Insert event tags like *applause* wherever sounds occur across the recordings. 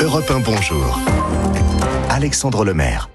Europe 1 Bonjour. Alexandre Lemaire.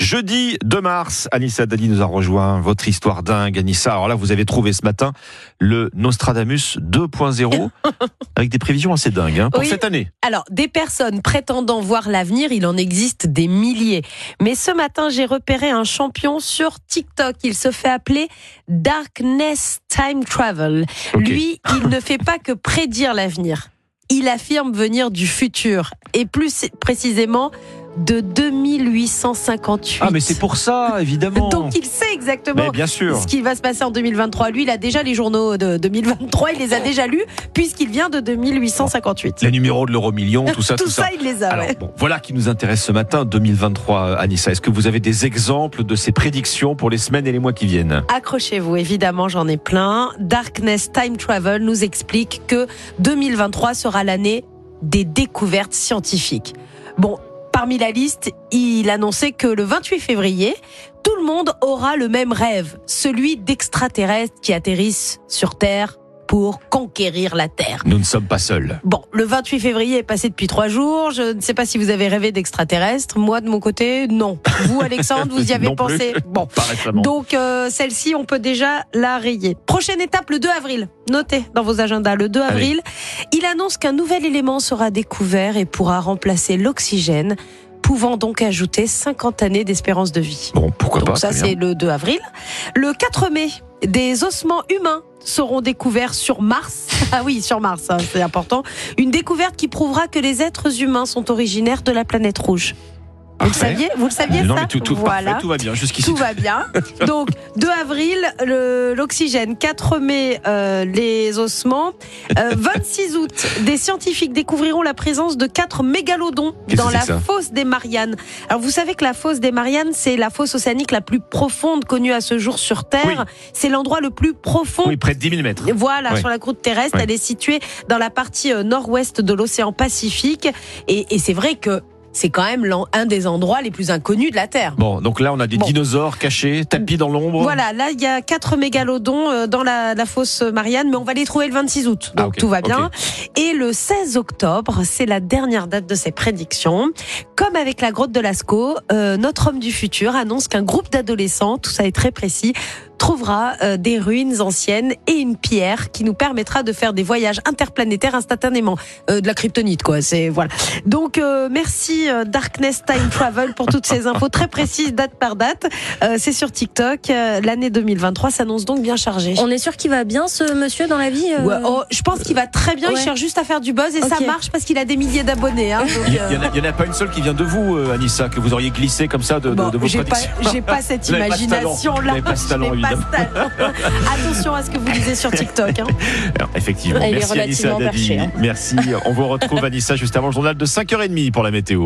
Jeudi 2 mars, Anissa Dali nous a rejoint. Votre histoire dingue, Anissa. Alors là, vous avez trouvé ce matin le Nostradamus 2.0 *laughs* avec des prévisions assez dingues hein, pour Oui. cette année. Alors, des personnes prétendant voir l'avenir, il en existe des milliers. Mais ce matin, j'ai repéré un champion sur TikTok. Il se fait appeler Darkness Time Travel. Lui, il ne fait pas que prédire l'avenir. Il affirme venir du futur. Et plus précisément, de 2858. Ah, mais c'est pour ça, évidemment. *laughs* Donc, il sait exactement Mais bien sûr. ce qui va se passer en 2023. Lui, il a déjà les journaux de 2023, il les a déjà lus, puisqu'il vient de 2858. Les numéros de l'euro million, tout ça, *laughs* Tout, tout, ça, il les a. Alors, ouais. bon, voilà qui nous intéresse ce matin, 2023, Anissa. Est-ce que vous avez des exemples de ces prédictions pour les semaines et les mois qui viennent? Accrochez-vous, évidemment, j'en ai plein. Darkness Time Travel nous explique que 2023 sera l'année des découvertes scientifiques. Bon, parmi la liste, il annonçait que le 28 février, tout le monde aura le même rêve, celui d'extraterrestres qui atterrissent sur Terre pour conquérir la Terre. Nous ne sommes pas seuls. Bon, le 28 février est passé depuis trois jours. Je ne sais pas si vous avez rêvé d'extraterrestres. Moi, de mon côté, non. Vous, *laughs* Alexandre, vous y avez Non plus. pensé Bon. Pas récemment. Donc euh, celle-ci, on peut déjà la rayer. Prochaine étape, le 2 avril. Notez dans vos agendas le 2 avril. Il annonce qu'un nouvel élément sera découvert et pourra remplacer l'oxygène, pouvant donc ajouter 50 années d'espérance de vie. Bon, pourquoi Donc pas ça, c'est le 2 avril. Le 4 mai, des ossements humains seront découverts sur Mars. *laughs* Ah oui, sur Mars, hein, c'est important. Une découverte qui prouvera que les êtres humains sont originaires de la planète rouge. Vous le saviez Vous le saviez Non, ça mais tout, tout, Voilà. parfait, tout va bien jusqu'ici. Tout va bien. Donc, 2 avril, l'oxygène. 4 mai, euh, les ossements. Euh, 26 août, des scientifiques découvriront la présence de 4 mégalodons dans la fosse des Mariannes. Alors, vous savez que la fosse des Mariannes, c'est la fosse océanique la plus profonde connue à ce jour sur Terre. Oui. C'est l'endroit le plus profond Oui, près de 10 000 mètres. voilà, sur la croûte terrestre, elle est située dans la partie euh, nord-ouest de l'océan Pacifique. Et, et c'est vrai que c'est quand même un des endroits les plus inconnus de la Terre. Bon, donc là, on a des Bon. dinosaures cachés, tapis dans l'ombre. Voilà, là il y a quatre mégalodons euh, dans la, la fosse Marianne, mais on va les trouver le 26 août, donc Ah, ok, tout va bien. Et le 16 octobre, c'est la dernière date de ces prédictions. Comme avec la grotte de Lascaux, euh, notre homme du futur annonce qu'un groupe d'adolescents, tout ça est très précis, trouvera euh, des ruines anciennes et une pierre qui nous permettra de faire des voyages interplanétaires instantanément. Euh, de la kryptonite, quoi. C'est voilà. Donc euh, merci euh, Darkness Time Travel pour toutes ces infos très précises, date par date. Euh, c'est sur TikTok. Euh, L'année 2023 s'annonce donc bien chargée. On est sûr qu'il va bien ce monsieur dans la vie euh Ouais, oh, je pense qu'il va très bien. Il cherche juste à faire du buzz et ça marche parce qu'il a des milliers d'abonnés. Hein, donc, Il n'y en, a- il y en a pas une seule qui vient de vous, euh, Anissa, que vous auriez glissé comme ça de, de- Bon, de vos j'ai pas, prédictions. j'ai pas cette pas ce talent. *laughs* Attention à ce que vous lisez sur TikTok. hein. Alors, effectivement. Elle est Merci Anissa Dadi. hein. Merci. On vous retrouve Anissa juste avant le journal de 5h30 pour la météo.